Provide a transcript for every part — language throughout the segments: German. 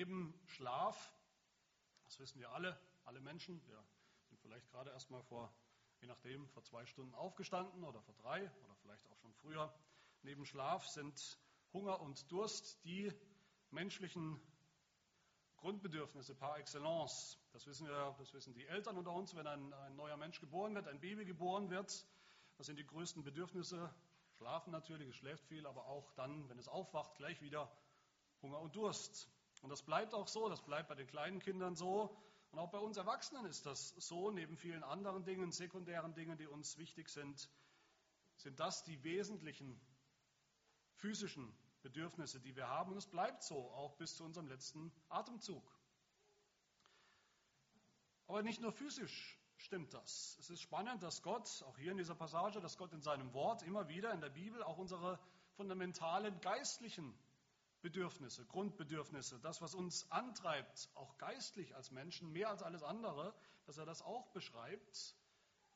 eben Schlaf. Das wissen wir alle, alle Menschen. Wir sind vielleicht gerade erst mal vor, je nachdem, vor zwei Stunden aufgestanden oder vor drei oder vielleicht auch schon früher. Neben Schlaf sind Hunger und Durst die menschlichen Grundbedürfnisse par excellence. Das wissen wir, das wissen die Eltern unter uns, wenn ein, ein neuer Mensch geboren wird, ein Baby geboren wird. Das sind die größten Bedürfnisse. Schlafen natürlich, es schläft viel, aber auch dann, wenn es aufwacht, gleich wieder Hunger und Durst. Und das bleibt auch so, das bleibt bei den kleinen Kindern so. Und auch bei uns Erwachsenen ist das so, neben vielen anderen Dingen, sekundären Dingen, die uns wichtig sind, sind das die wesentlichen physischen Bedürfnisse, die wir haben. Und es bleibt so, auch bis zu unserem letzten Atemzug. Aber nicht nur physisch stimmt das. Es ist spannend, dass Gott, auch hier in dieser Passage, dass Gott in seinem Wort immer wieder in der Bibel auch unsere fundamentalen geistlichen Bedürfnisse, Grundbedürfnisse, das, was uns antreibt, auch geistlich als Menschen, mehr als alles andere, dass er das auch beschreibt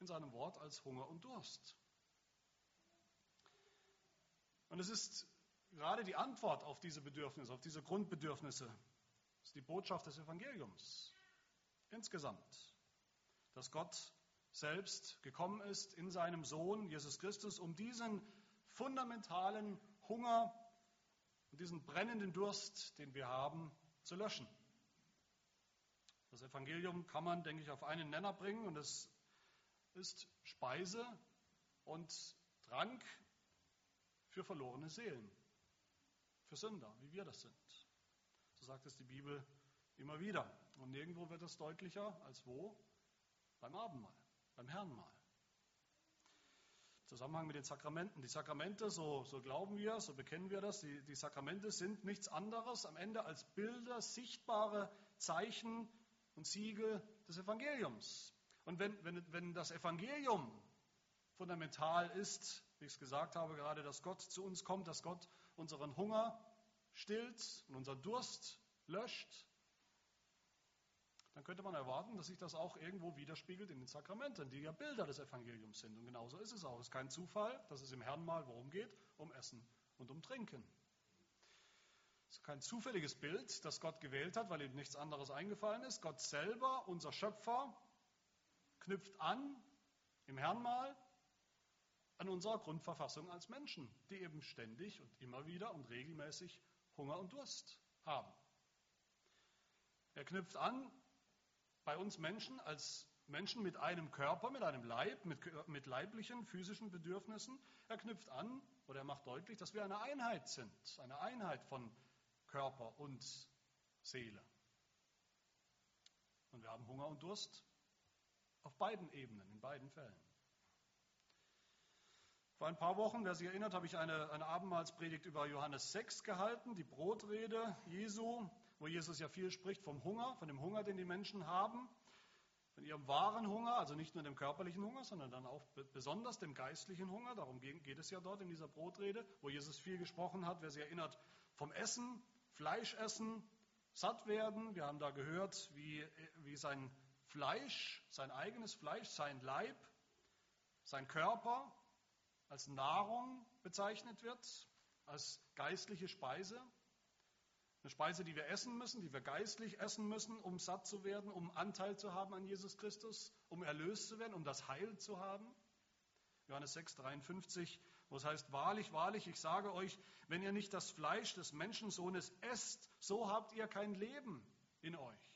in seinem Wort als Hunger und Durst. Und es ist gerade die Antwort auf diese Bedürfnisse, auf diese Grundbedürfnisse, ist die Botschaft des Evangeliums insgesamt, dass Gott selbst gekommen ist in seinem Sohn Jesus Christus, um diesen fundamentalen Hunger und diesen brennenden Durst, den wir haben, zu löschen. Das Evangelium kann man, denke ich, auf einen Nenner bringen und es ist Speise und Trank für verlorene Seelen, für Sünder, wie wir das sind. So sagt es die Bibel immer wieder. Und nirgendwo wird es deutlicher als wo? Beim Abendmahl, beim Herrenmahl. Zusammenhang mit den Sakramenten. Die Sakramente, so, so glauben wir, so bekennen wir das, die, die Sakramente sind nichts anderes am Ende als Bilder, sichtbare Zeichen und Siegel des Evangeliums. Und wenn, wenn, wenn das Evangelium fundamental ist, wie ich es gesagt habe gerade, dass Gott zu uns kommt, dass Gott unseren Hunger stillt und unseren Durst löscht, dann könnte man erwarten, dass sich das auch irgendwo widerspiegelt in den Sakramenten, die ja Bilder des Evangeliums sind. Und genauso ist es auch. Es ist kein Zufall, dass es im Herrn mal worum geht? Um Essen und um Trinken. Es ist kein zufälliges Bild, das Gott gewählt hat, weil ihm nichts anderes eingefallen ist. Gott selber, unser Schöpfer, knüpft an im Herrn mal an unserer Grundverfassung als Menschen, die eben ständig und immer wieder und regelmäßig Hunger und Durst haben. Er knüpft an bei uns Menschen als Menschen mit einem Körper, mit einem Leib, mit, mit leiblichen, physischen Bedürfnissen. Er knüpft an oder er macht deutlich, dass wir eine Einheit sind, eine Einheit von Körper und Seele. Und wir haben Hunger und Durst auf beiden Ebenen, in beiden Fällen. Vor ein paar Wochen, wer sich erinnert, habe ich eine, eine Abendmahlspredigt über Johannes 6 gehalten, die Brotrede Jesu, wo Jesus ja viel spricht vom Hunger, von dem Hunger, den die Menschen haben, von ihrem wahren Hunger, also nicht nur dem körperlichen Hunger, sondern dann auch besonders dem geistlichen Hunger. Darum geht es ja dort in dieser Brotrede, wo Jesus viel gesprochen hat, wer sich erinnert, vom Essen, Fleisch essen, satt werden. Wir haben da gehört, wie, wie sein Fleisch, sein eigenes Fleisch, sein Leib, sein Körper als Nahrung bezeichnet wird, als geistliche Speise. Eine Speise, die wir essen müssen, die wir geistlich essen müssen, um satt zu werden, um Anteil zu haben an Jesus Christus, um erlöst zu werden, um das Heil zu haben. Johannes 6, 53, wo es heißt, wahrlich, wahrlich, ich sage euch, wenn ihr nicht das Fleisch des Menschensohnes esst, so habt ihr kein Leben in euch.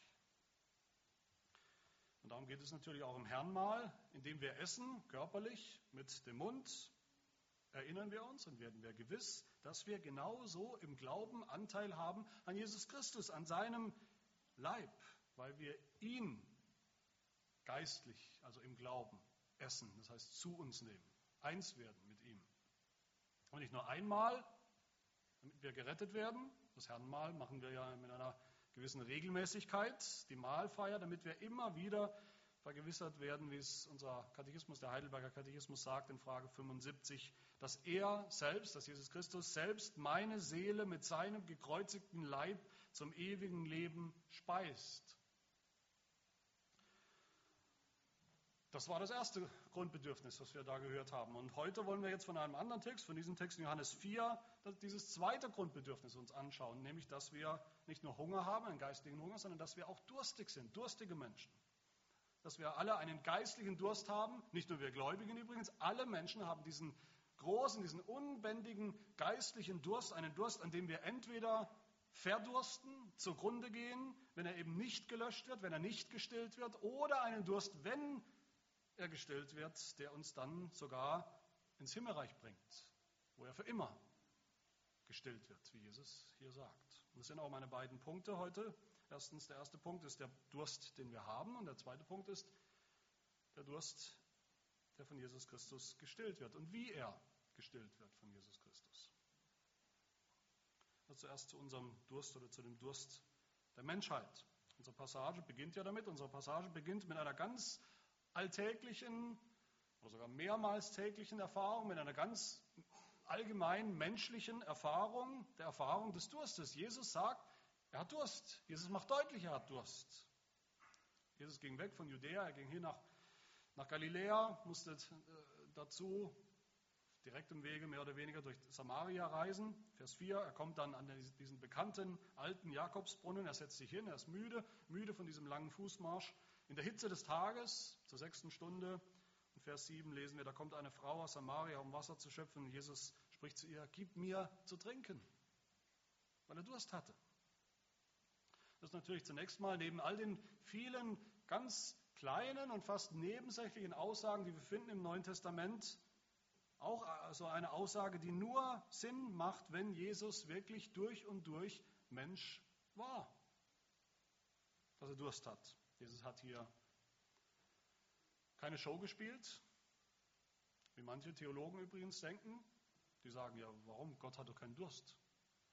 Und darum geht es natürlich auch im Herrnmahl, indem wir essen, körperlich, mit dem Mund, erinnern wir uns und werden wir gewiss, dass wir genauso im Glauben Anteil haben an Jesus Christus, an seinem Leib, weil wir ihn geistlich, also im Glauben, essen, das heißt zu uns nehmen, eins werden mit ihm. Und nicht nur einmal, damit wir gerettet werden, das Herrenmahl machen wir ja mit einer gewissen Regelmäßigkeit, die Mahlfeier, damit wir immer wieder vergewissert werden, wie es unser Katechismus, der Heidelberger Katechismus sagt in Frage 75, dass er selbst, dass Jesus Christus selbst meine Seele mit seinem gekreuzigten Leib zum ewigen Leben speist. Das war das erste Grundbedürfnis, was wir da gehört haben. Und heute wollen wir jetzt von einem anderen Text, von diesem Text in Johannes 4, dieses zweite Grundbedürfnis uns anschauen, nämlich dass wir nicht nur Hunger haben, einen geistlichen Hunger, sondern dass wir auch durstig sind, durstige Menschen. Dass wir alle einen geistlichen Durst haben, nicht nur wir Gläubigen übrigens, alle Menschen haben diesen großen, diesen unbändigen geistlichen Durst, einen Durst, an dem wir entweder verdursten, zugrunde gehen, wenn er eben nicht gelöscht wird, wenn er nicht gestillt wird, oder einen Durst, wenn er gestillt wird, der uns dann sogar ins Himmelreich bringt, wo er für immer gestillt wird, wie Jesus hier sagt. Und das sind auch meine beiden Punkte heute. Erstens, der erste Punkt ist der Durst, den wir haben, und der zweite Punkt ist der Durst, der von Jesus Christus gestillt wird und wie er gestillt wird von Jesus Christus. Also zuerst zu unserem Durst oder zu dem Durst der Menschheit. Unsere Passage beginnt ja damit. Unsere Passage beginnt mit einer ganz alltäglichen oder sogar mehrmals täglichen Erfahrung, mit einer ganz allgemeinen menschlichen Erfahrung, der Erfahrung des Durstes. Jesus sagt, er hat Durst. Jesus macht deutlich, er hat Durst. Jesus ging weg von Judäa, er ging hier nach, nach Galiläa, musste äh, dazu direkt im Wege mehr oder weniger durch Samaria reisen. Vers 4, er kommt dann an diesen bekannten alten Jakobsbrunnen, er setzt sich hin, er ist müde, müde von diesem langen Fußmarsch. In der Hitze des Tages, zur sechsten Stunde, Vers 7 lesen wir, da kommt eine Frau aus Samaria, um Wasser zu schöpfen. Jesus spricht zu ihr, gib mir zu trinken, weil er Durst hatte. Das ist natürlich zunächst mal neben all den vielen ganz kleinen und fast nebensächlichen Aussagen, die wir finden im Neuen Testament, auch so eine Aussage, die nur Sinn macht, wenn Jesus wirklich durch und durch Mensch war, dass er Durst hat. Jesus hat hier keine Show gespielt, wie manche Theologen übrigens denken. Die sagen ja, warum? Gott hatte keinen Durst.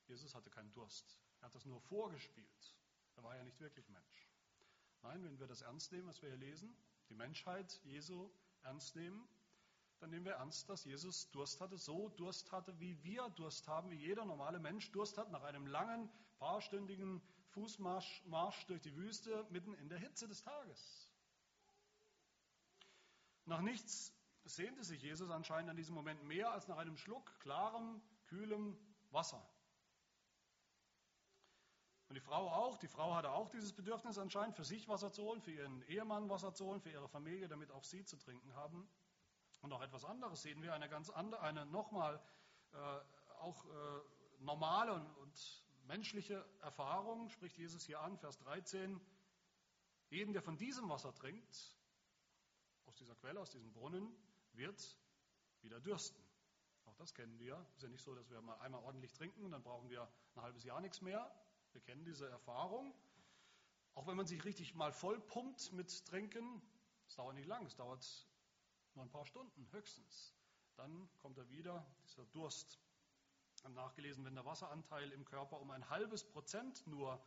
Jesus hatte keinen Durst. Er hat das nur vorgespielt. Er war ja nicht wirklich Mensch. Nein, wenn wir das ernst nehmen, was wir hier lesen, die Menschheit Jesu ernst nehmen, dann nehmen wir ernst, dass Jesus Durst hatte, so Durst hatte, wie wir Durst haben, wie jeder normale Mensch Durst hat nach einem langen, paarstündigen Fußmarsch Marsch durch die Wüste mitten in der Hitze des Tages. Nach nichts sehnte sich Jesus anscheinend an diesem Moment mehr als nach einem Schluck klarem, kühlem Wasser. Und die Frau auch, die Frau hatte auch dieses Bedürfnis anscheinend, für sich Wasser zu holen, für ihren Ehemann Wasser zu holen, für ihre Familie, damit auch sie zu trinken haben. Und auch etwas anderes sehen wir, eine ganz andere, eine nochmal äh, auch äh, normale und, und menschliche Erfahrung, spricht Jesus hier an, Vers 13. Jeden, der von diesem Wasser trinkt, aus dieser Quelle, aus diesem Brunnen, wird wieder dürsten. Auch das kennen wir. Es ist ja nicht so, dass wir mal einmal ordentlich trinken und dann brauchen wir ein halbes Jahr nichts mehr. Wir kennen diese Erfahrung. Auch wenn man sich richtig mal vollpumpt mit Trinken, es dauert nicht lang, es dauert nur ein paar Stunden höchstens. Dann kommt er wieder, dieser Durst haben nachgelesen, wenn der Wasseranteil im Körper um ein halbes Prozent nur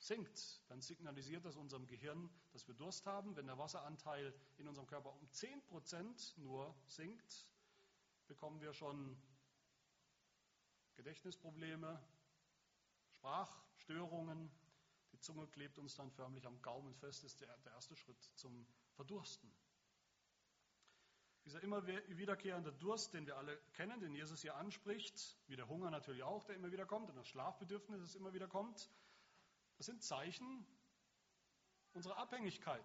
sinkt, dann signalisiert das unserem Gehirn, dass wir Durst haben. Wenn der Wasseranteil in unserem Körper um 10 Prozent nur sinkt, bekommen wir schon Gedächtnisprobleme, Sprachstörungen. Die Zunge klebt uns dann förmlich am Gaumen fest, ist der, der erste Schritt zum Verdursten. Dieser immer wiederkehrende Durst, den wir alle kennen, den Jesus hier anspricht, wie der Hunger natürlich auch, der immer wieder kommt, und das Schlafbedürfnis, das immer wieder kommt, das sind Zeichen unserer Abhängigkeit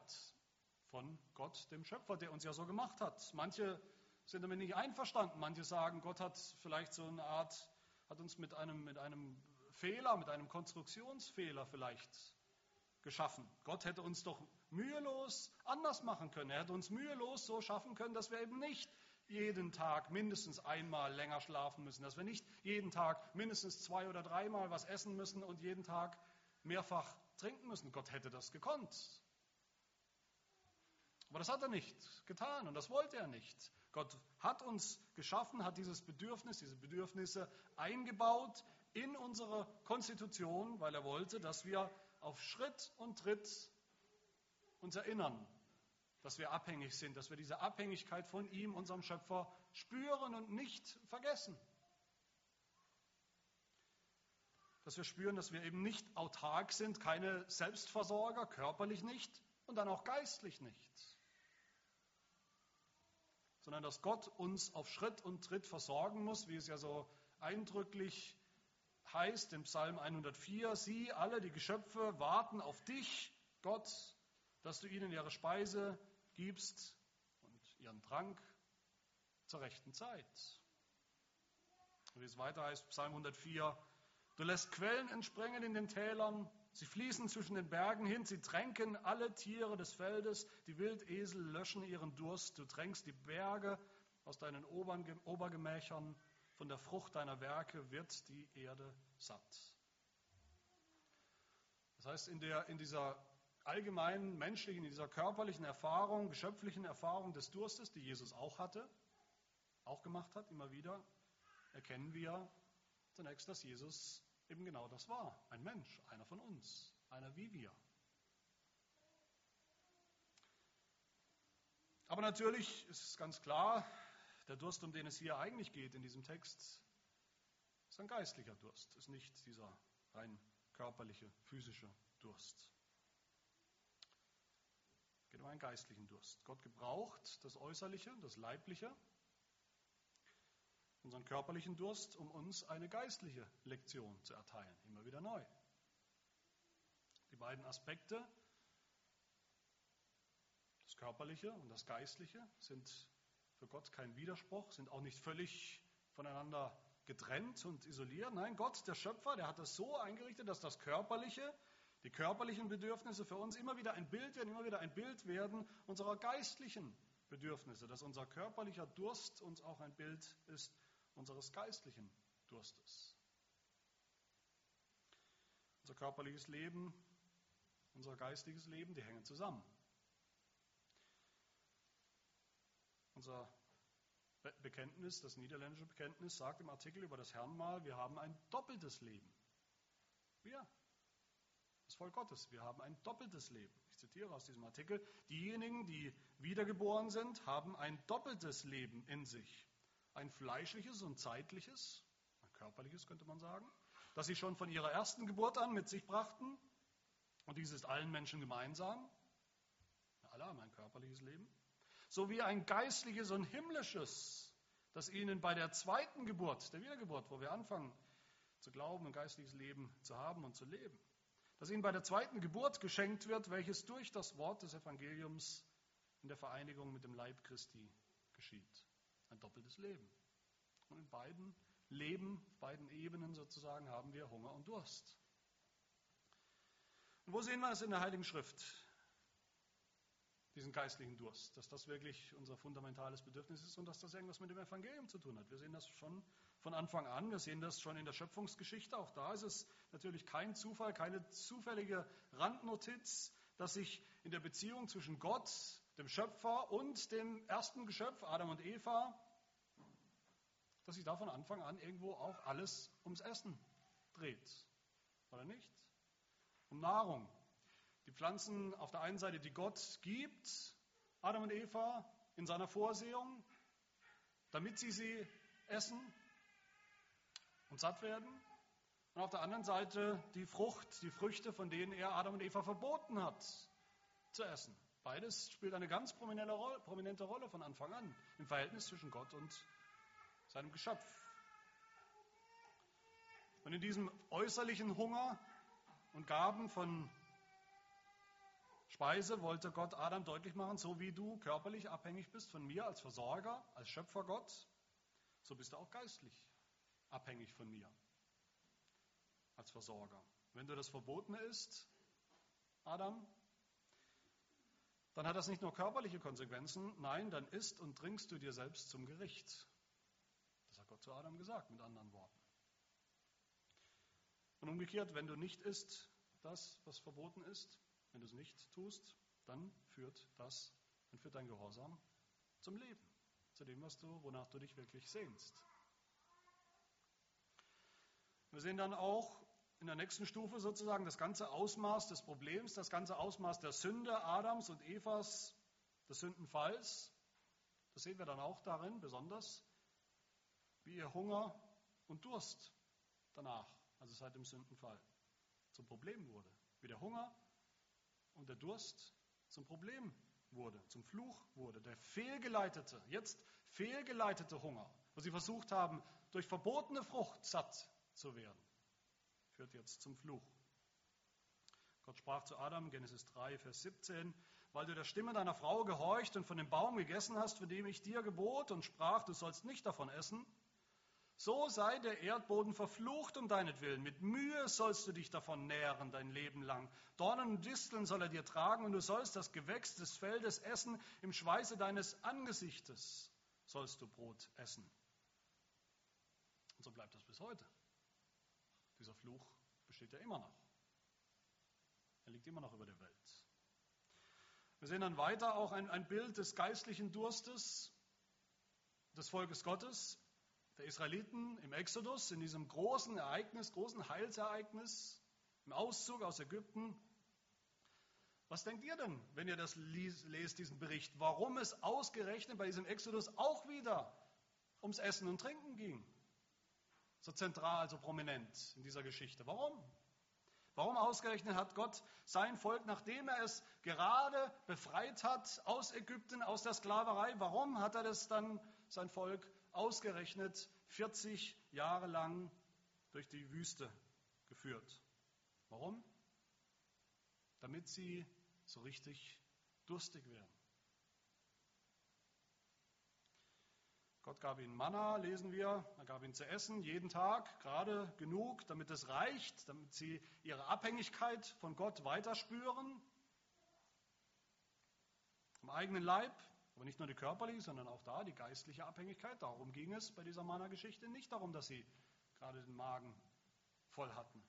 von Gott, dem Schöpfer, der uns ja so gemacht hat. Manche sind damit nicht einverstanden. Manche sagen, Gott hat vielleicht so eine Art, hat uns mit einem, mit einem Fehler, mit einem Konstruktionsfehler vielleicht geschaffen. Gott hätte uns doch mühelos anders machen können. Er hätte uns mühelos so schaffen können, dass wir eben nicht jeden Tag mindestens einmal länger schlafen müssen, dass wir nicht jeden Tag mindestens zwei oder dreimal was essen müssen und jeden Tag mehrfach trinken müssen. Gott hätte das gekonnt. Aber das hat er nicht getan und das wollte er nicht. Gott hat uns geschaffen, hat dieses Bedürfnis, diese Bedürfnisse eingebaut in unsere Konstitution, weil er wollte, dass wir auf Schritt und Tritt uns erinnern, dass wir abhängig sind, dass wir diese Abhängigkeit von ihm, unserem Schöpfer, spüren und nicht vergessen. Dass wir spüren, dass wir eben nicht autark sind, keine Selbstversorger, körperlich nicht und dann auch geistlich nicht. sondern dass Gott uns auf Schritt und Tritt versorgen muss, wie es ja so eindrücklich heißt im Psalm 104, sie alle, die Geschöpfe, warten auf dich, Gott, dass du ihnen ihre Speise gibst und ihren Trank zur rechten Zeit. Wie es weiter heißt, Psalm 104, du lässt Quellen entspringen in den Tälern, sie fließen zwischen den Bergen hin, sie tränken alle Tiere des Feldes, die Wildesel löschen ihren Durst, du tränkst die Berge aus deinen Obergemächern, von der Frucht deiner Werke wird die Erde satt. Das heißt, in, der, in dieser allgemeinen menschlichen, in dieser körperlichen Erfahrung, geschöpflichen Erfahrung des Durstes, die Jesus auch hatte, auch gemacht hat, immer wieder, erkennen wir zunächst, dass Jesus eben genau das war. Ein Mensch, einer von uns, einer wie wir. Aber natürlich ist es ganz klar, der Durst, um den es hier eigentlich geht in diesem Text, ist ein geistlicher Durst, ist nicht dieser rein körperliche, physische Durst. Es geht um einen geistlichen Durst. Gott gebraucht das Äußerliche, das Leibliche, unseren körperlichen Durst, um uns eine geistliche Lektion zu erteilen, immer wieder neu. Die beiden Aspekte, das Körperliche und das Geistliche, sind für Gott kein Widerspruch, sind auch nicht völlig voneinander getrennt und isoliert. Nein, Gott, der Schöpfer, der hat das so eingerichtet, dass das Körperliche, die körperlichen Bedürfnisse für uns immer wieder ein Bild werden, immer wieder ein Bild werden unserer geistlichen Bedürfnisse, dass unser körperlicher Durst uns auch ein Bild ist unseres geistlichen Durstes. Unser körperliches Leben, unser geistiges Leben, die hängen zusammen. Unser Bekenntnis, das niederländische Bekenntnis, sagt im Artikel über das Herrnmal, wir haben ein doppeltes Leben. Wir, das Volk Gottes, wir haben ein doppeltes Leben. Ich zitiere aus diesem Artikel, diejenigen, die wiedergeboren sind, haben ein doppeltes Leben in sich. Ein fleischliches und zeitliches, ein körperliches könnte man sagen, das sie schon von ihrer ersten Geburt an mit sich brachten. Und dies ist allen Menschen gemeinsam. Alle haben ein körperliches Leben sowie ein geistliches und himmlisches, das ihnen bei der zweiten Geburt, der Wiedergeburt, wo wir anfangen zu glauben, ein geistliches Leben zu haben und zu leben, das ihnen bei der zweiten Geburt geschenkt wird, welches durch das Wort des Evangeliums in der Vereinigung mit dem Leib Christi geschieht. Ein doppeltes Leben. Und in beiden Leben, beiden Ebenen sozusagen, haben wir Hunger und Durst. Und wo sehen wir es in der Heiligen Schrift? diesen geistlichen Durst, dass das wirklich unser fundamentales Bedürfnis ist und dass das irgendwas mit dem Evangelium zu tun hat. Wir sehen das schon von Anfang an, wir sehen das schon in der Schöpfungsgeschichte. Auch da ist es natürlich kein Zufall, keine zufällige Randnotiz, dass sich in der Beziehung zwischen Gott, dem Schöpfer und dem ersten Geschöpf, Adam und Eva, dass sich da von Anfang an irgendwo auch alles ums Essen dreht. Oder nicht? Um Nahrung, die Pflanzen auf der einen Seite, die Gott gibt, Adam und Eva in seiner Vorsehung, damit sie sie essen und satt werden. Und auf der anderen Seite die Frucht, die Früchte, von denen er Adam und Eva verboten hat zu essen. Beides spielt eine ganz prominente Rolle von Anfang an im Verhältnis zwischen Gott und seinem Geschöpf. Und in diesem äußerlichen Hunger und Gaben von Speise wollte Gott Adam deutlich machen, so wie du körperlich abhängig bist von mir als Versorger, als Schöpfergott, so bist du auch geistlich abhängig von mir als Versorger. Wenn du das Verbotene isst, Adam, dann hat das nicht nur körperliche Konsequenzen, nein, dann isst und trinkst du dir selbst zum Gericht. Das hat Gott zu Adam gesagt, mit anderen Worten. Und umgekehrt, wenn du nicht isst, das, was verboten ist, wenn du es nicht tust, dann führt das, dann führt dein Gehorsam zum Leben, zu dem, was du, wonach du dich wirklich sehnst. Wir sehen dann auch in der nächsten Stufe sozusagen das ganze Ausmaß des Problems, das ganze Ausmaß der Sünde Adams und Evas, des Sündenfalls. Das sehen wir dann auch darin, besonders, wie ihr Hunger und Durst danach, also seit dem Sündenfall, zum Problem wurde. Wie der Hunger und der Durst zum Problem wurde, zum Fluch wurde, der fehlgeleitete, jetzt fehlgeleitete Hunger, wo sie versucht haben, durch verbotene Frucht satt zu werden, führt jetzt zum Fluch. Gott sprach zu Adam, Genesis 3, Vers 17, weil du der Stimme deiner Frau gehorcht und von dem Baum gegessen hast, von dem ich dir gebot und sprach, du sollst nicht davon essen, so sei der Erdboden verflucht um deinetwillen. Mit Mühe sollst du dich davon nähren dein Leben lang. Dornen und Disteln soll er dir tragen und du sollst das Gewächs des Feldes essen. Im Schweiße deines Angesichtes sollst du Brot essen. Und so bleibt das bis heute. Dieser Fluch besteht ja immer noch. Er liegt immer noch über der Welt. Wir sehen dann weiter auch ein, ein Bild des geistlichen Durstes des Volkes Gottes der Israeliten im Exodus, in diesem großen Ereignis, großen Heilsereignis, im Auszug aus Ägypten. Was denkt ihr denn, wenn ihr das lest, diesen Bericht, warum es ausgerechnet bei diesem Exodus auch wieder ums Essen und Trinken ging? So zentral, so prominent in dieser Geschichte. Warum? Warum ausgerechnet hat Gott sein Volk, nachdem er es gerade befreit hat aus Ägypten, aus der Sklaverei, warum hat er das dann sein Volk ausgerechnet 40 Jahre lang durch die Wüste geführt. Warum? Damit sie so richtig durstig werden. Gott gab ihnen Manna, lesen wir, er gab ihnen zu essen, jeden Tag, gerade genug, damit es reicht, damit sie ihre Abhängigkeit von Gott weiterspüren. Im eigenen Leib, aber nicht nur die körperliche, sondern auch da die geistliche Abhängigkeit. Darum ging es bei dieser Mana-Geschichte. Nicht darum, dass sie gerade den Magen voll hatten.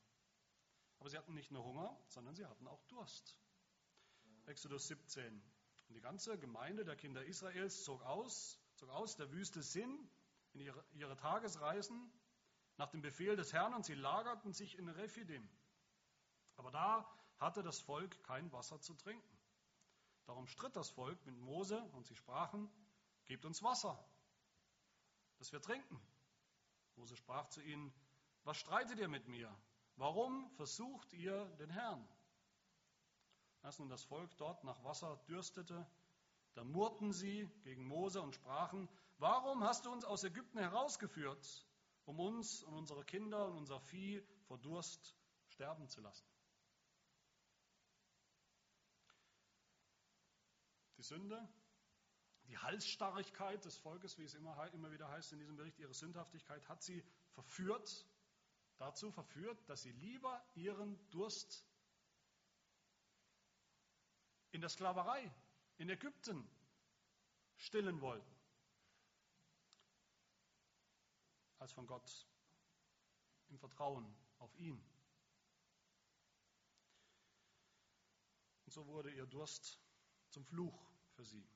Aber sie hatten nicht nur Hunger, sondern sie hatten auch Durst. Exodus 17. Und die ganze Gemeinde der Kinder Israels zog aus, zog aus der Wüste Sin in ihre, ihre Tagesreisen nach dem Befehl des Herrn und sie lagerten sich in Rephidim. Aber da hatte das Volk kein Wasser zu trinken. Darum stritt das Volk mit Mose und sie sprachen, gebt uns Wasser, dass wir trinken. Mose sprach zu ihnen, was streitet ihr mit mir? Warum versucht ihr den Herrn? Als nun das Volk dort nach Wasser dürstete, da murrten sie gegen Mose und sprachen, warum hast du uns aus Ägypten herausgeführt, um uns und unsere Kinder und unser Vieh vor Durst sterben zu lassen? Die Sünde, die Halsstarrigkeit des Volkes, wie es immer, immer wieder heißt in diesem Bericht, ihre Sündhaftigkeit hat sie verführt, dazu verführt, dass sie lieber ihren Durst in der Sklaverei in Ägypten stillen wollten, als von Gott im Vertrauen auf ihn. Und so wurde ihr Durst zum Fluch für sie.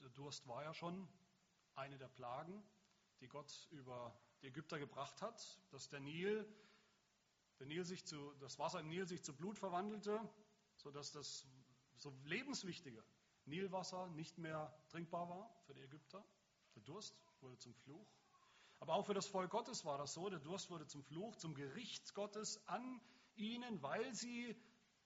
Der Durst war ja schon eine der Plagen, die Gott über die Ägypter gebracht hat, dass der Nil, der Nil sich zu, das Wasser im Nil sich zu Blut verwandelte, sodass das so lebenswichtige Nilwasser nicht mehr trinkbar war für die Ägypter. Der Durst wurde zum Fluch. Aber auch für das Volk Gottes war das so. Der Durst wurde zum Fluch, zum Gericht Gottes an ihnen, weil sie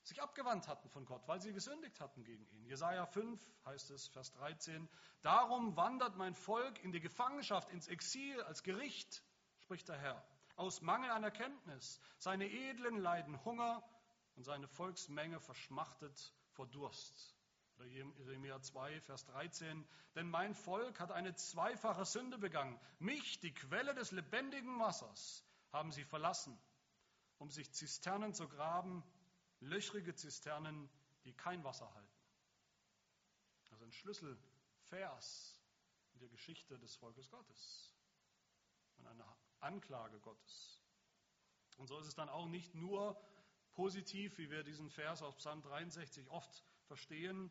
sich abgewandt hatten von Gott, weil sie gesündigt hatten gegen ihn. Jesaja 5 heißt es, Vers 13: Darum wandert mein Volk in die Gefangenschaft, ins Exil als Gericht, spricht der Herr, aus Mangel an Erkenntnis. Seine Edlen leiden Hunger und seine Volksmenge verschmachtet vor Durst. Oder Jeremia 2, Vers 13. Denn mein Volk hat eine zweifache Sünde begangen. Mich, die Quelle des lebendigen Wassers, haben sie verlassen, um sich Zisternen zu graben, löchrige Zisternen, die kein Wasser halten. Also ein Schlüsselvers in der Geschichte des Volkes Gottes und eine Anklage Gottes. Und so ist es dann auch nicht nur positiv, wie wir diesen Vers aus Psalm 63 oft verstehen,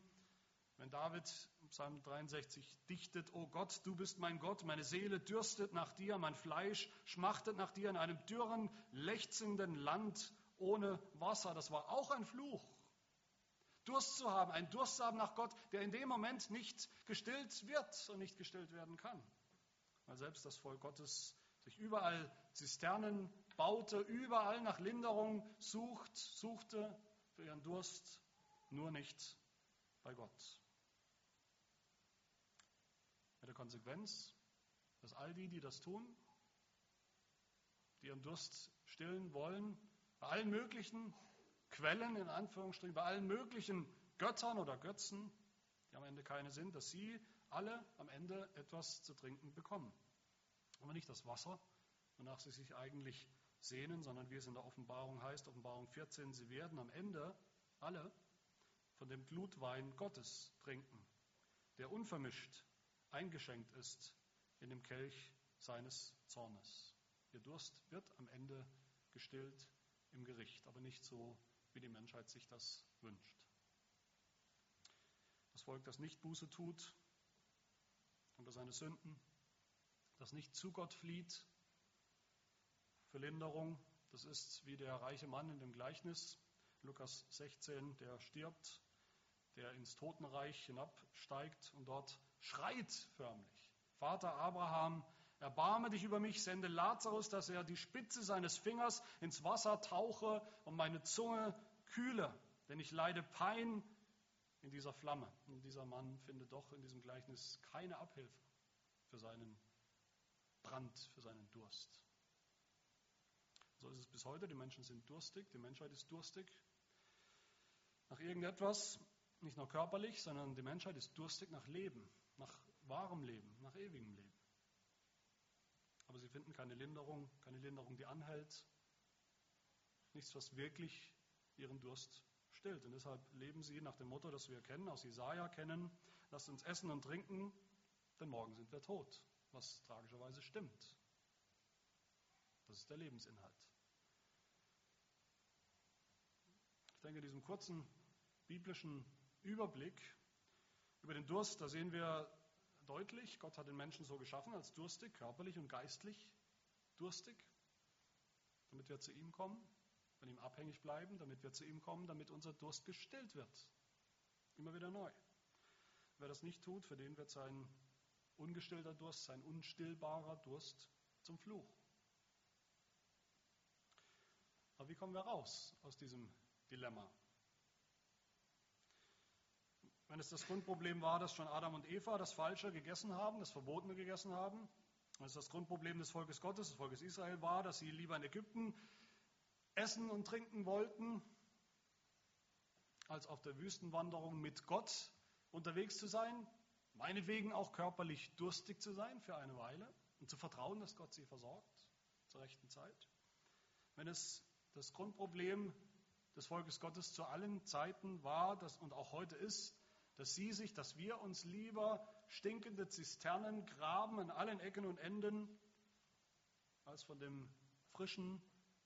wenn David Psalm 63 dichtet, O Gott, du bist mein Gott, meine Seele dürstet nach dir, mein Fleisch schmachtet nach dir in einem dürren, lechzenden Land ohne Wasser. Das war auch ein Fluch. Durst zu haben, einen Durst zu haben nach Gott, der in dem Moment nicht gestillt wird und nicht gestillt werden kann. Weil selbst das Volk Gottes sich überall Zisternen baute, überall nach Linderung sucht, suchte für ihren Durst, nur nicht bei Gott. Mit der Konsequenz, dass all die, die das tun, die ihren Durst stillen wollen, bei allen möglichen Quellen, in Anführungsstrichen, bei allen möglichen Göttern oder Götzen, die am Ende keine sind, dass sie alle am Ende etwas zu trinken bekommen. Aber nicht das Wasser, wonach sie sich eigentlich sehnen, sondern wie es in der Offenbarung heißt, Offenbarung 14, sie werden am Ende alle von dem Glutwein Gottes trinken, der unvermischt eingeschenkt ist in dem Kelch seines Zornes. Ihr Durst wird am Ende gestillt im Gericht, aber nicht so, wie die Menschheit sich das wünscht. Das Volk, das nicht Buße tut über seine Sünden, das nicht zu Gott flieht für Linderung, das ist wie der reiche Mann in dem Gleichnis, Lukas 16, der stirbt, der ins Totenreich hinabsteigt und dort schreit förmlich. Vater Abraham, Erbarme dich über mich, sende Lazarus, dass er die Spitze seines Fingers ins Wasser tauche und meine Zunge kühle, denn ich leide Pein in dieser Flamme. Und dieser Mann findet doch in diesem Gleichnis keine Abhilfe für seinen Brand, für seinen Durst. So ist es bis heute. Die Menschen sind durstig, die Menschheit ist durstig nach irgendetwas, nicht nur körperlich, sondern die Menschheit ist durstig nach Leben, nach wahrem Leben, nach ewigem Leben aber sie finden keine Linderung, keine Linderung, die anhält, nichts, was wirklich ihren Durst stillt. Und deshalb leben sie nach dem Motto, das wir kennen, aus Jesaja kennen, lasst uns essen und trinken, denn morgen sind wir tot, was tragischerweise stimmt. Das ist der Lebensinhalt. Ich denke, in diesem kurzen biblischen Überblick über den Durst, da sehen wir deutlich, Gott hat den Menschen so geschaffen als durstig, körperlich und geistlich durstig, damit wir zu ihm kommen, von ihm abhängig bleiben, damit wir zu ihm kommen, damit unser Durst gestillt wird. Immer wieder neu. Wer das nicht tut, für den wird sein ungestillter Durst, sein unstillbarer Durst zum Fluch. Aber wie kommen wir raus aus diesem Dilemma? Wenn es das Grundproblem war, dass schon Adam und Eva das Falsche gegessen haben, das Verbotene gegessen haben, wenn es das Grundproblem des Volkes Gottes, des Volkes Israel war, dass sie lieber in Ägypten essen und trinken wollten, als auf der Wüstenwanderung mit Gott unterwegs zu sein, meinetwegen auch körperlich durstig zu sein für eine Weile und zu vertrauen, dass Gott sie versorgt zur rechten Zeit. Wenn es das Grundproblem des Volkes Gottes zu allen Zeiten war das, und auch heute ist, dass sie sich, dass wir uns lieber stinkende Zisternen graben an allen Ecken und Enden, als von dem frischen,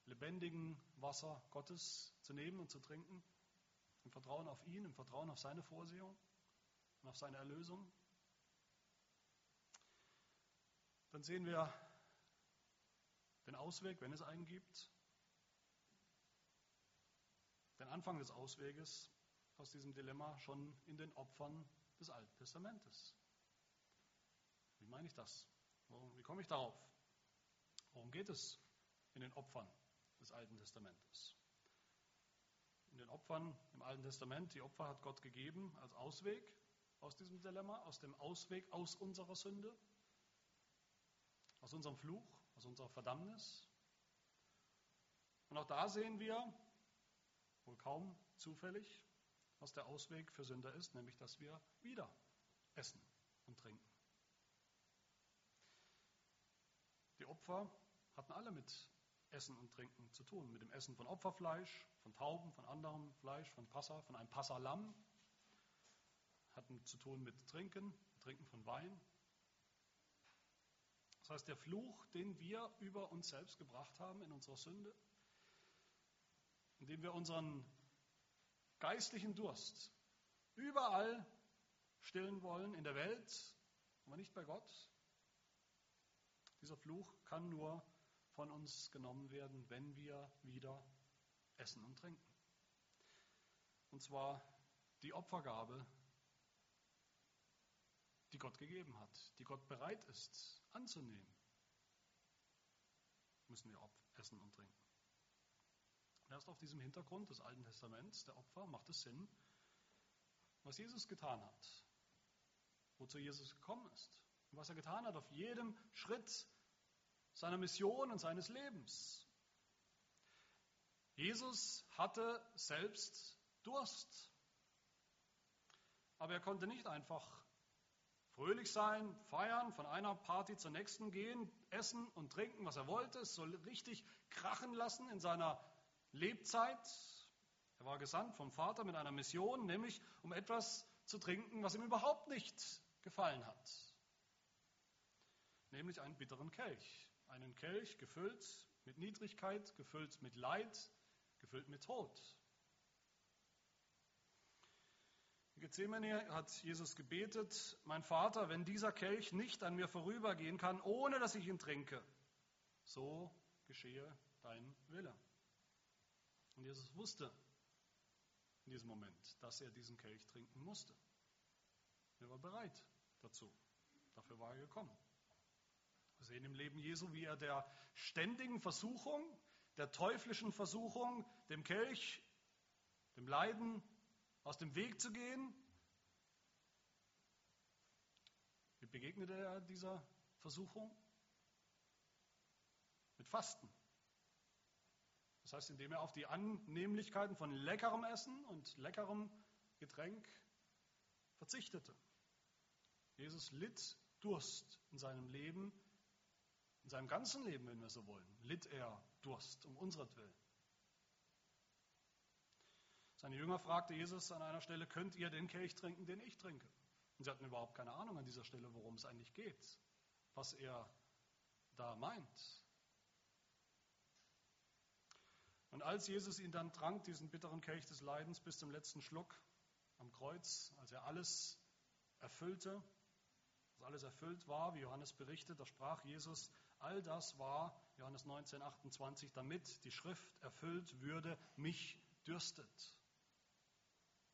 lebendigen Wasser Gottes zu nehmen und zu trinken, im Vertrauen auf ihn, im Vertrauen auf seine Vorsehung und auf seine Erlösung. Dann sehen wir den Ausweg, wenn es einen gibt, Anfang des Ausweges, aus diesem Dilemma schon in den Opfern des Alten Testamentes. Wie meine ich das? Wie komme ich darauf? Worum geht es in den Opfern des Alten Testamentes? In den Opfern im Alten Testament, die Opfer hat Gott gegeben als Ausweg aus diesem Dilemma, aus dem Ausweg aus unserer Sünde, aus unserem Fluch, aus unserer Verdammnis. Und auch da sehen wir, wohl kaum zufällig, was der Ausweg für Sünder ist, nämlich dass wir wieder essen und trinken. Die Opfer hatten alle mit Essen und Trinken zu tun, mit dem Essen von Opferfleisch, von Tauben, von anderem Fleisch, von Passa, von einem Passalam, hatten zu tun mit Trinken, Trinken von Wein. Das heißt, der Fluch, den wir über uns selbst gebracht haben in unserer Sünde, indem wir unseren geistlichen Durst überall stillen wollen in der Welt, aber nicht bei Gott. Dieser Fluch kann nur von uns genommen werden, wenn wir wieder essen und trinken. Und zwar die Opfergabe, die Gott gegeben hat, die Gott bereit ist anzunehmen, müssen wir essen und trinken. Erst auf diesem Hintergrund des Alten Testaments, der Opfer, macht es Sinn, was Jesus getan hat, wozu Jesus gekommen ist, und was er getan hat auf jedem Schritt seiner Mission und seines Lebens. Jesus hatte selbst Durst. Aber er konnte nicht einfach fröhlich sein, feiern, von einer Party zur nächsten gehen, essen und trinken, was er wollte. Es soll richtig krachen lassen in seiner Lebzeit. Er war gesandt vom Vater mit einer Mission, nämlich um etwas zu trinken, was ihm überhaupt nicht gefallen hat. Nämlich einen bitteren Kelch. Einen Kelch gefüllt mit Niedrigkeit, gefüllt mit Leid, gefüllt mit Tod. In Gethsemane hat Jesus gebetet, mein Vater, wenn dieser Kelch nicht an mir vorübergehen kann, ohne dass ich ihn trinke, so geschehe dein Wille. Und Jesus wusste in diesem Moment, dass er diesen Kelch trinken musste. Er war bereit dazu. Dafür war er gekommen. Wir sehen im Leben Jesu, wie er der ständigen Versuchung, der teuflischen Versuchung, dem Kelch, dem Leiden, aus dem Weg zu gehen. Wie begegnete er dieser Versuchung? Mit Fasten. Das heißt, indem er auf die Annehmlichkeiten von leckerem Essen und leckerem Getränk verzichtete. Jesus litt Durst in seinem Leben, in seinem ganzen Leben, wenn wir so wollen, litt er Durst um unseretwillen. Seine Jünger fragte Jesus an einer Stelle, könnt ihr den Kelch trinken, den ich trinke? Und sie hatten überhaupt keine Ahnung an dieser Stelle, worum es eigentlich geht, was er da meint. Und als Jesus ihn dann trank, diesen bitteren Kelch des Leidens bis zum letzten Schluck am Kreuz, als er alles erfüllte, als alles erfüllt war, wie Johannes berichtet, da sprach Jesus, all das war, Johannes 19, 28, damit die Schrift erfüllt würde, mich dürstet.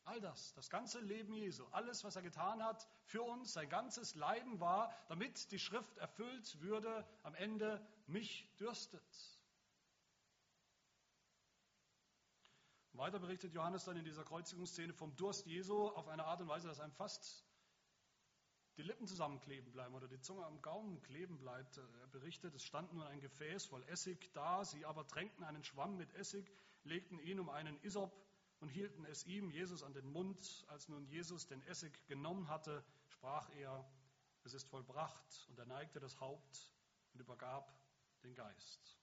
All das, das ganze Leben Jesu, alles, was er getan hat für uns, sein ganzes Leiden war, damit die Schrift erfüllt würde, am Ende mich dürstet. Weiter berichtet Johannes dann in dieser Kreuzigungsszene vom Durst Jesu auf eine Art und Weise, dass einem fast die Lippen zusammenkleben bleiben oder die Zunge am Gaumen kleben bleibt. Er berichtet, es stand nun ein Gefäß voll Essig da, sie aber tränkten einen Schwamm mit Essig, legten ihn um einen Isop und hielten es ihm, Jesus, an den Mund. Als nun Jesus den Essig genommen hatte, sprach er, es ist vollbracht, und er neigte das Haupt und übergab den Geist.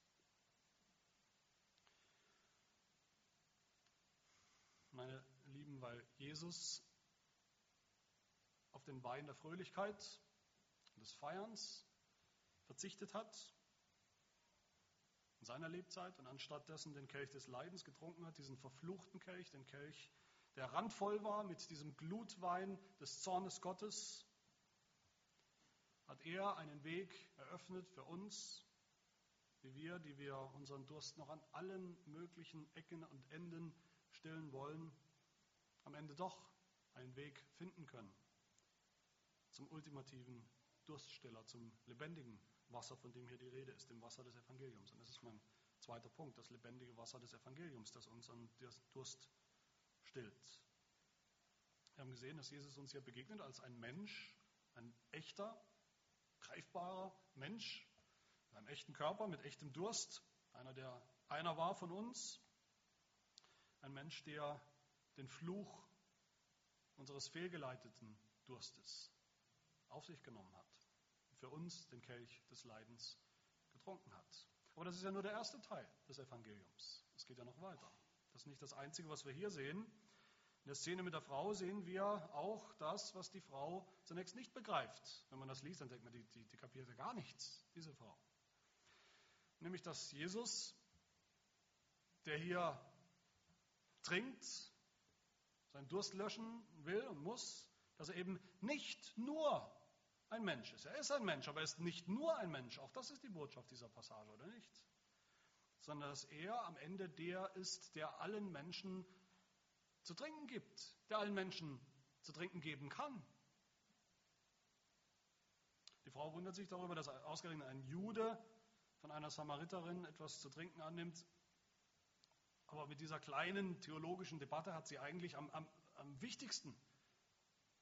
Meine Lieben, weil Jesus auf den Wein der Fröhlichkeit und des Feierns verzichtet hat, in seiner Lebzeit und anstattdessen den Kelch des Leidens getrunken hat, diesen verfluchten Kelch, den Kelch, der randvoll war mit diesem Glutwein des Zornes Gottes, hat er einen Weg eröffnet für uns, wie wir, die wir unseren Durst noch an allen möglichen Ecken und Enden stillen wollen, am Ende doch einen Weg finden können zum ultimativen Durststiller, zum lebendigen Wasser, von dem hier die Rede ist, dem Wasser des Evangeliums. Und das ist mein zweiter Punkt, das lebendige Wasser des Evangeliums, das unseren Durst stillt. Wir haben gesehen, dass Jesus uns hier begegnet als ein Mensch, ein echter, greifbarer Mensch, mit einem echten Körper, mit echtem Durst, einer, der einer war von uns, ein Mensch, der den Fluch unseres fehlgeleiteten Durstes auf sich genommen hat für uns den Kelch des Leidens getrunken hat. Aber das ist ja nur der erste Teil des Evangeliums. Es geht ja noch weiter. Das ist nicht das Einzige, was wir hier sehen. In der Szene mit der Frau sehen wir auch das, was die Frau zunächst nicht begreift. Wenn man das liest, dann denkt man, die, die, die kapiert ja gar nichts, diese Frau. Nämlich, dass Jesus, der hier trinkt, seinen Durst löschen will und muss, dass er eben nicht nur ein Mensch ist. Er ist ein Mensch, aber er ist nicht nur ein Mensch. Auch das ist die Botschaft dieser Passage, oder nicht? Sondern dass er am Ende der ist, der allen Menschen zu trinken gibt, der allen Menschen zu trinken geben kann. Die Frau wundert sich darüber, dass ausgerechnet ein Jude von einer Samariterin etwas zu trinken annimmt. Aber mit dieser kleinen theologischen Debatte hat sie eigentlich am, am, am wichtigsten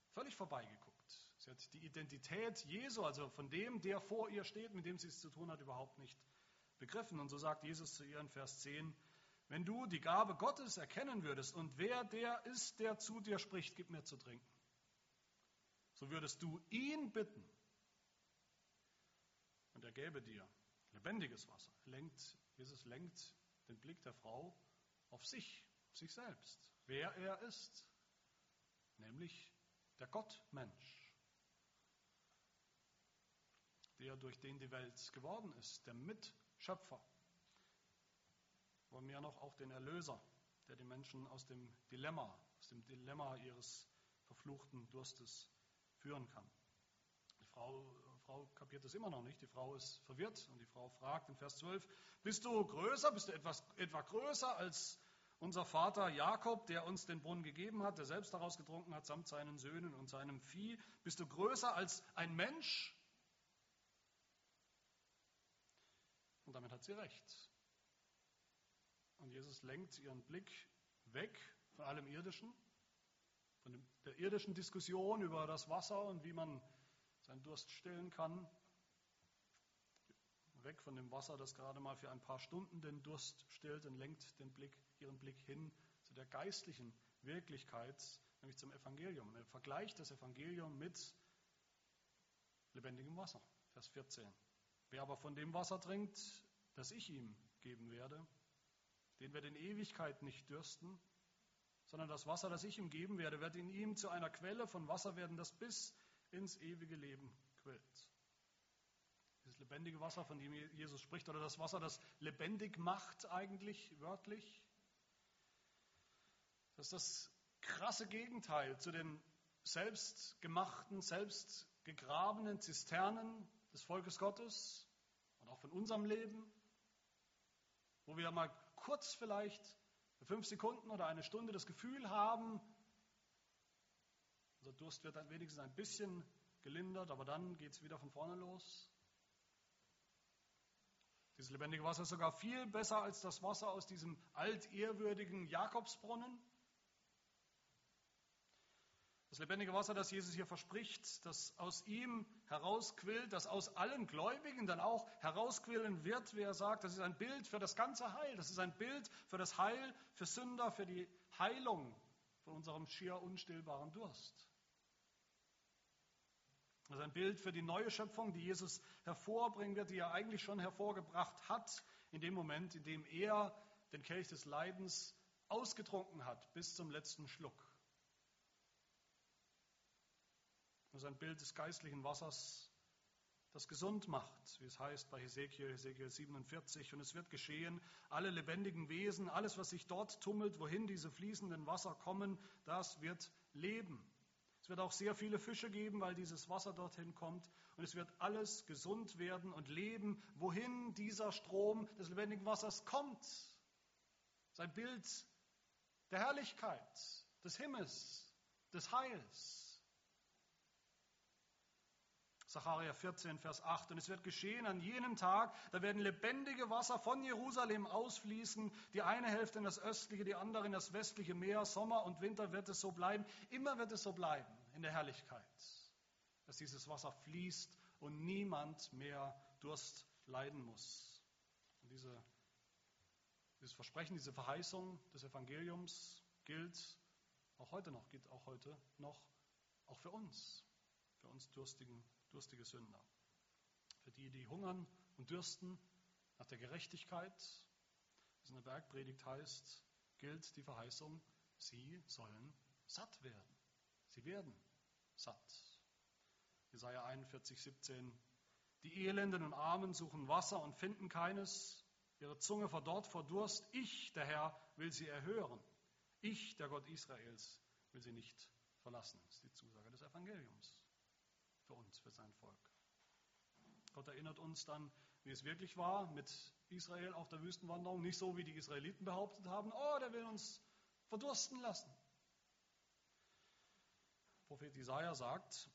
völlig vorbeigeguckt. Sie hat die Identität Jesu, also von dem, der vor ihr steht, mit dem sie es zu tun hat, überhaupt nicht begriffen. Und so sagt Jesus zu ihr in Vers 10, wenn du die Gabe Gottes erkennen würdest und wer der ist, der zu dir spricht, gib mir zu trinken, so würdest du ihn bitten und er gäbe dir lebendiges Wasser. Lenkt, Jesus lenkt den Blick der Frau auf sich, sich selbst, wer er ist, nämlich der Gottmensch, der durch den die Welt geworden ist, der Mitschöpfer aber mehr noch auch den Erlöser, der die Menschen aus dem Dilemma, aus dem Dilemma ihres verfluchten Durstes führen kann. Die Frau, Frau kapiert das immer noch nicht. Die Frau ist verwirrt und die Frau fragt in Vers 12, bist du größer, bist du etwas, etwa größer als unser Vater Jakob, der uns den Brunnen gegeben hat, der selbst daraus getrunken hat, samt seinen Söhnen und seinem Vieh? Bist du größer als ein Mensch? Und damit hat sie recht. Und Jesus lenkt ihren Blick weg von allem Irdischen, von der irdischen Diskussion über das Wasser und wie man seinen Durst stillen kann. Weg von dem Wasser, das gerade mal für ein paar Stunden den Durst stillt und lenkt den Blick, ihren Blick hin zu der geistlichen Wirklichkeit, nämlich zum Evangelium. Er vergleicht das Evangelium mit lebendigem Wasser. Vers 14. Wer aber von dem Wasser trinkt, das ich ihm geben werde, den wird in Ewigkeit nicht dürsten, sondern das Wasser, das ich ihm geben werde, wird in ihm zu einer Quelle von Wasser werden, das bis ins ewige Leben quillt. Dieses lebendige Wasser, von dem Jesus spricht, oder das Wasser, das lebendig macht eigentlich wörtlich, das ist das krasse Gegenteil zu den selbstgemachten, selbstgegrabenen Zisternen des Volkes Gottes und auch von unserem Leben, wo wir mal kurz vielleicht für fünf Sekunden oder eine Stunde das Gefühl haben, unser Durst wird dann wenigstens ein bisschen gelindert, aber dann geht es wieder von vorne los. Dieses lebendige Wasser ist sogar viel besser als das Wasser aus diesem altehrwürdigen Jakobsbrunnen. Das lebendige Wasser, das Jesus hier verspricht, das aus ihm herausquillt, das aus allen Gläubigen dann auch herausquillen wird, wie er sagt, das ist ein Bild für das ganze Heil. Das ist ein Bild für das Heil, für Sünder, für die Heilung von unserem schier unstillbaren Durst. Das ist ein Bild für die neue Schöpfung, die Jesus hervorbringen wird, die er eigentlich schon hervorgebracht hat, in dem Moment, in dem er den Kelch des Leidens ausgetrunken hat, bis zum letzten Schluck. Das ist ein Bild des geistlichen Wassers, das gesund macht, wie es heißt bei Hesekiel, Hesekiel 47. Und es wird geschehen, alle lebendigen Wesen, alles, was sich dort tummelt, wohin diese fließenden Wasser kommen, das wird leben. Es wird auch sehr viele Fische geben, weil dieses Wasser dorthin kommt. Und es wird alles gesund werden und leben, wohin dieser Strom des lebendigen Wassers kommt. Sein Bild der Herrlichkeit, des Himmels, des Heils. Sacharja 14, Vers 8. Und es wird geschehen an jenem Tag, da werden lebendige Wasser von Jerusalem ausfließen, die eine Hälfte in das östliche, die andere in das westliche Meer. Sommer und Winter wird es so bleiben. Immer wird es so bleiben in der Herrlichkeit, dass dieses Wasser fließt und niemand mehr Durst leiden muss. Und diese, dieses Versprechen, diese Verheißung des Evangeliums gilt auch heute noch, gilt auch heute noch, auch für uns, für uns durstigen durstige Sünder. Für die, die hungern und dürsten nach der Gerechtigkeit, was in der Bergpredigt heißt, gilt die Verheißung, sie sollen satt werden. Sie werden satt. Jesaja 41, 17. Die Elenden und Armen suchen Wasser und finden keines. Ihre Zunge verdorrt vor Durst. Ich, der Herr, will sie erhören. Ich, der Gott Israels, will sie nicht verlassen. Das ist die Zusage des Evangeliums für uns, für sein Volk. Gott erinnert uns dann, wie es wirklich war mit Israel auf der Wüstenwanderung. Nicht so, wie die Israeliten behauptet haben, oh, der will uns verdursten lassen. Prophet Isaiah sagt,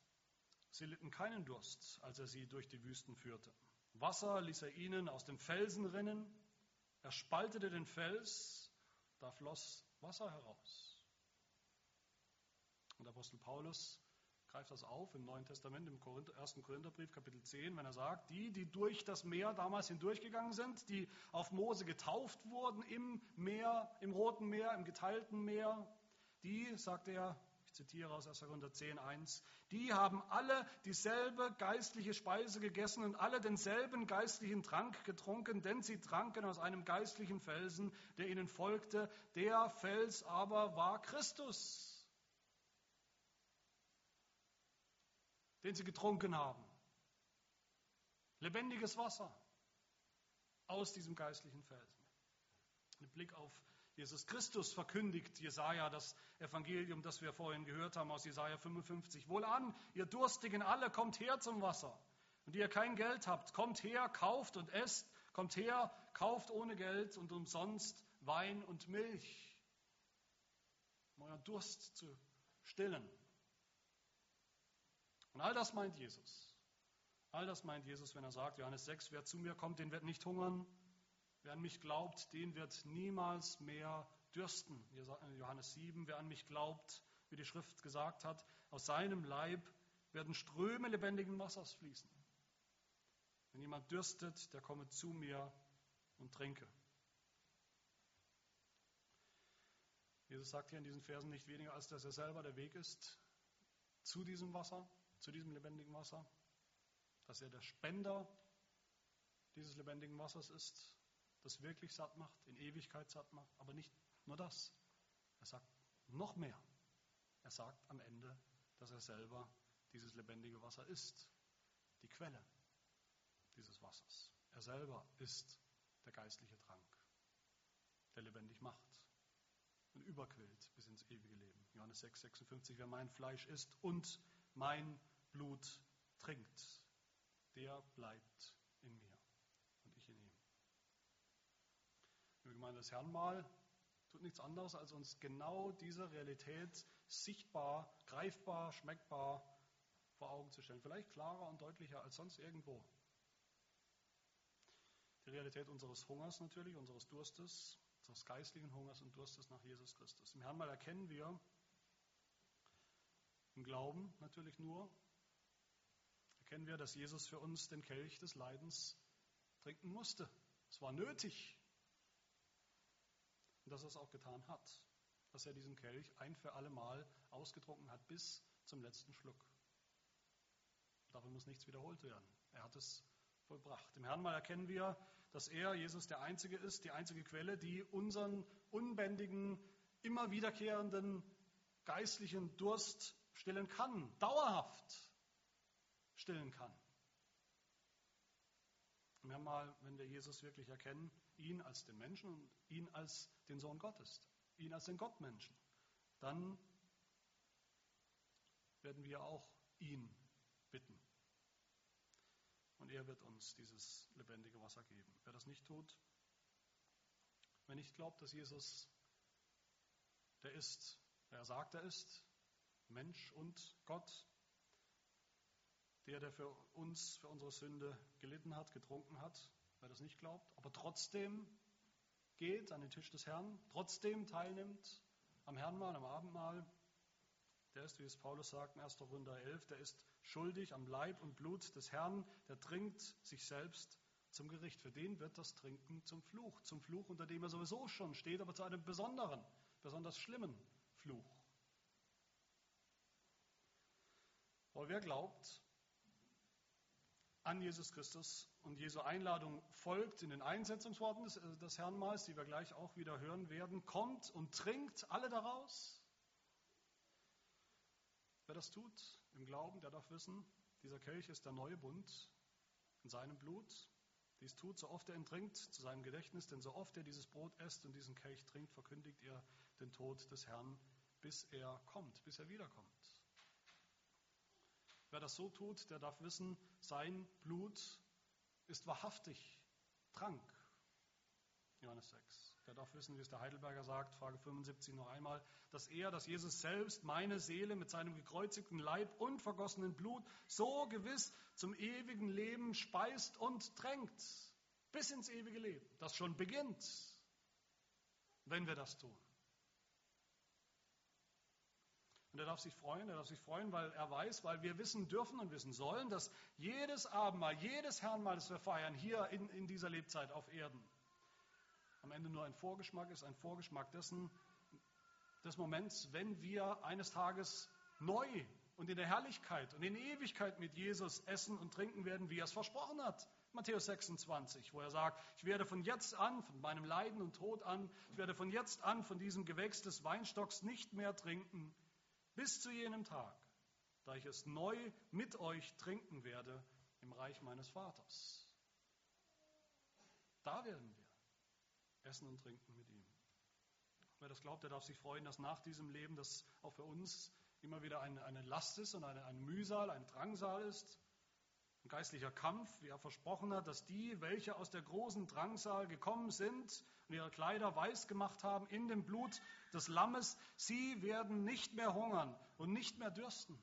sie litten keinen Durst, als er sie durch die Wüsten führte. Wasser ließ er ihnen aus dem Felsen rinnen, er spaltete den Fels, da floss Wasser heraus. Und Apostel Paulus greift das auf im Neuen Testament, im Korinther, 1. Korintherbrief, Kapitel 10, wenn er sagt, die, die durch das Meer damals hindurchgegangen sind, die auf Mose getauft wurden im Meer, im Roten Meer, im geteilten Meer, die, sagt er, ich zitiere aus 1. Korinther 10, 1, die haben alle dieselbe geistliche Speise gegessen und alle denselben geistlichen Trank getrunken, denn sie tranken aus einem geistlichen Felsen, der ihnen folgte. Der Fels aber war Christus. Den sie getrunken haben. Lebendiges Wasser aus diesem geistlichen Felsen. Mit Blick auf Jesus Christus verkündigt Jesaja das Evangelium, das wir vorhin gehört haben aus Jesaja 55. Wohlan, ihr Durstigen alle, kommt her zum Wasser. Und ihr kein Geld habt, kommt her, kauft und esst. Kommt her, kauft ohne Geld und umsonst Wein und Milch, um euren Durst zu stillen. Und all das meint Jesus. All das meint Jesus, wenn er sagt, Johannes 6, wer zu mir kommt, den wird nicht hungern. Wer an mich glaubt, den wird niemals mehr dürsten. Johannes 7, wer an mich glaubt, wie die Schrift gesagt hat, aus seinem Leib werden Ströme lebendigen Wassers fließen. Wenn jemand dürstet, der komme zu mir und trinke. Jesus sagt hier in diesen Versen nicht weniger, als dass er selber der Weg ist zu diesem Wasser, zu diesem lebendigen Wasser, dass er der Spender dieses lebendigen Wassers ist, das wirklich satt macht, in Ewigkeit satt macht. Aber nicht nur das. Er sagt noch mehr. Er sagt am Ende, dass er selber dieses lebendige Wasser ist, die Quelle dieses Wassers. Er selber ist der geistliche Trank, der lebendig macht und überquillt bis ins ewige Leben. Johannes 6, 56, wer mein Fleisch isst und mein Blut trinkt, der bleibt in mir und ich in ihm. Liebe Gemeinde des Herrn mal tut nichts anderes, als uns genau diese Realität sichtbar, greifbar, schmeckbar vor Augen zu stellen. Vielleicht klarer und deutlicher als sonst irgendwo. Die Realität unseres Hungers natürlich, unseres Durstes, unseres geistlichen Hungers und Durstes nach Jesus Christus. Im Herrn mal erkennen wir, im Glauben natürlich nur, erkennen wir, dass Jesus für uns den Kelch des Leidens trinken musste. Es war nötig. Und dass er es auch getan hat. Dass er diesen Kelch ein für alle Mal ausgetrunken hat bis zum letzten Schluck. Davon muss nichts wiederholt werden. Er hat es vollbracht. Im Herrn mal erkennen wir, dass er, Jesus, der Einzige ist, die einzige Quelle, die unseren unbändigen, immer wiederkehrenden geistlichen Durst stillen kann, dauerhaft stillen kann. Wir haben mal, wenn wir Jesus wirklich erkennen, ihn als den Menschen und ihn als den Sohn Gottes, ihn als den Gottmenschen, dann werden wir auch ihn bitten. Und er wird uns dieses lebendige Wasser geben. Wer das nicht tut, wer nicht glaubt, dass Jesus der ist, wer er sagt, er ist, Mensch und Gott, der, der für uns, für unsere Sünde gelitten hat, getrunken hat, wer das nicht glaubt, aber trotzdem geht an den Tisch des Herrn, trotzdem teilnimmt am Herrnmahl, am Abendmahl, der ist, wie es Paulus sagt in 1. Korinther 11, der ist schuldig am Leib und Blut des Herrn, der trinkt sich selbst zum Gericht. Für den wird das Trinken zum Fluch, zum Fluch, unter dem er sowieso schon steht, aber zu einem besonderen, besonders schlimmen Fluch. Aber wer glaubt an Jesus Christus und Jesu Einladung folgt in den Einsetzungsworten des, äh, des Herrn Mahls, die wir gleich auch wieder hören werden, kommt und trinkt alle daraus? Wer das tut im Glauben, der darf wissen, dieser Kelch ist der neue Bund in seinem Blut. Dies tut, so oft er ihn trinkt, zu seinem Gedächtnis, denn so oft er dieses Brot esst und diesen Kelch trinkt, verkündigt er den Tod des Herrn, bis er kommt, bis er wiederkommt. Wer das so tut, der darf wissen, sein Blut ist wahrhaftig Trank. Johannes 6. Der darf wissen, wie es der Heidelberger sagt, Frage 75 noch einmal, dass er, dass Jesus selbst meine Seele mit seinem gekreuzigten Leib und vergossenen Blut so gewiss zum ewigen Leben speist und tränkt. Bis ins ewige Leben, das schon beginnt, wenn wir das tun. Und er darf sich freuen, er darf sich freuen, weil er weiß, weil wir wissen dürfen und wissen sollen, dass jedes Abendmahl, jedes Herrnmahl, das wir feiern, hier in, in dieser Lebzeit auf Erden, am Ende nur ein Vorgeschmack ist, ein Vorgeschmack dessen, des Moments, wenn wir eines Tages neu und in der Herrlichkeit und in Ewigkeit mit Jesus essen und trinken werden, wie er es versprochen hat. Matthäus 26, wo er sagt, ich werde von jetzt an, von meinem Leiden und Tod an, ich werde von jetzt an von diesem Gewächs des Weinstocks nicht mehr trinken, bis zu jenem Tag, da ich es neu mit euch trinken werde im Reich meines Vaters. Da werden wir essen und trinken mit ihm. Wer das glaubt, der darf sich freuen, dass nach diesem Leben das auch für uns immer wieder eine, eine Last ist und eine, ein Mühsal, ein Drangsal ist. Ein geistlicher Kampf, wie er versprochen hat, dass die, welche aus der großen Drangsal gekommen sind und ihre Kleider weiß gemacht haben in dem Blut des Lammes, sie werden nicht mehr hungern und nicht mehr dürsten.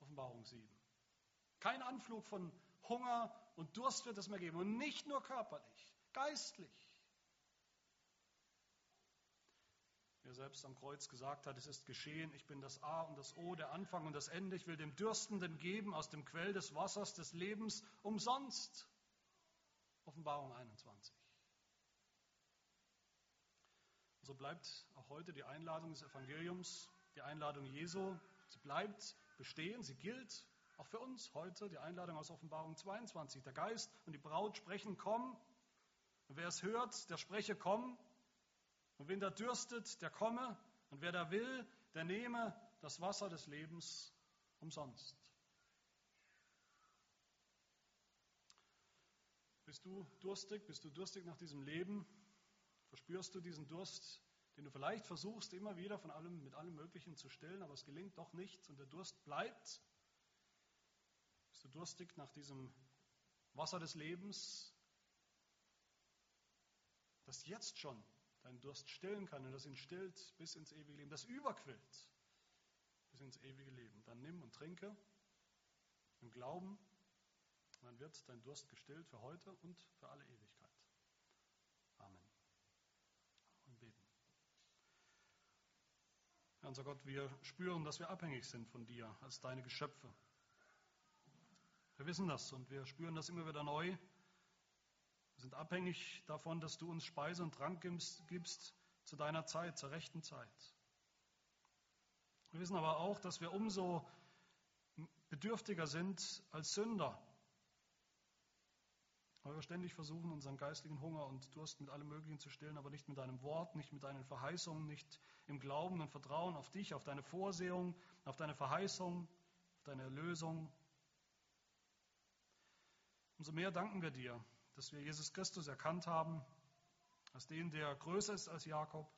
Offenbarung 7. Kein Anflug von Hunger und Durst wird es mehr geben. Und nicht nur körperlich, geistlich. Er selbst am Kreuz gesagt hat, es ist geschehen, ich bin das A und das O, der Anfang und das Ende, ich will dem Dürstenden geben aus dem Quell des Wassers des Lebens umsonst. Offenbarung 21. Und so bleibt auch heute die Einladung des Evangeliums, die Einladung Jesu, sie bleibt bestehen, sie gilt auch für uns heute, die Einladung aus Offenbarung 22. Der Geist und die Braut sprechen, komm. Und wer es hört, der spreche, komm. Und wen da dürstet, der komme. Und wer da will, der nehme das Wasser des Lebens umsonst. Bist du durstig? Bist du durstig nach diesem Leben? Verspürst du diesen Durst, den du vielleicht versuchst, immer wieder von allem, mit allem Möglichen zu stillen, aber es gelingt doch nicht und der Durst bleibt? Bist du durstig nach diesem Wasser des Lebens, das jetzt schon deinen Durst stillen kann und das ihn stillt bis ins ewige Leben, das überquillt bis ins ewige Leben. Dann nimm und trinke im Glauben, dann wird dein Durst gestillt für heute und für alle Ewigkeit. Amen. Und beten. Herr unser Gott, wir spüren, dass wir abhängig sind von dir als deine Geschöpfe. Wir wissen das und wir spüren das immer wieder neu sind abhängig davon, dass du uns Speise und Trank gibst, gibst zu deiner Zeit, zur rechten Zeit. Wir wissen aber auch, dass wir umso bedürftiger sind als Sünder, weil wir ständig versuchen, unseren geistlichen Hunger und Durst mit allem Möglichen zu stillen, aber nicht mit deinem Wort, nicht mit deinen Verheißungen, nicht im Glauben und Vertrauen auf dich, auf deine Vorsehung, auf deine Verheißung, auf deine Erlösung. Umso mehr danken wir dir, dass wir Jesus Christus erkannt haben, als den, der größer ist als Jakob,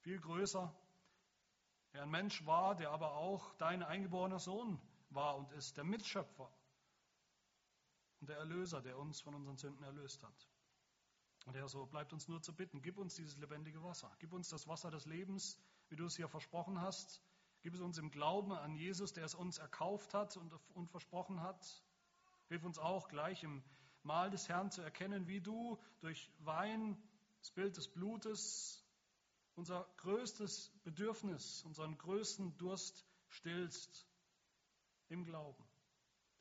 viel größer, der ein Mensch war, der aber auch dein eingeborener Sohn war und ist, der Mitschöpfer und der Erlöser, der uns von unseren Sünden erlöst hat. Und Herr, so bleibt uns nur zu bitten, gib uns dieses lebendige Wasser, gib uns das Wasser des Lebens, wie du es hier versprochen hast, gib es uns im Glauben an Jesus, der es uns erkauft hat und, und versprochen hat. Hilf uns auch gleich im Mahl des Herrn zu erkennen, wie du durch Wein, das Bild des Blutes, unser größtes Bedürfnis, unseren größten Durst stillst im Glauben,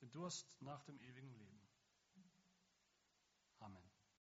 den Durst nach dem ewigen Leben.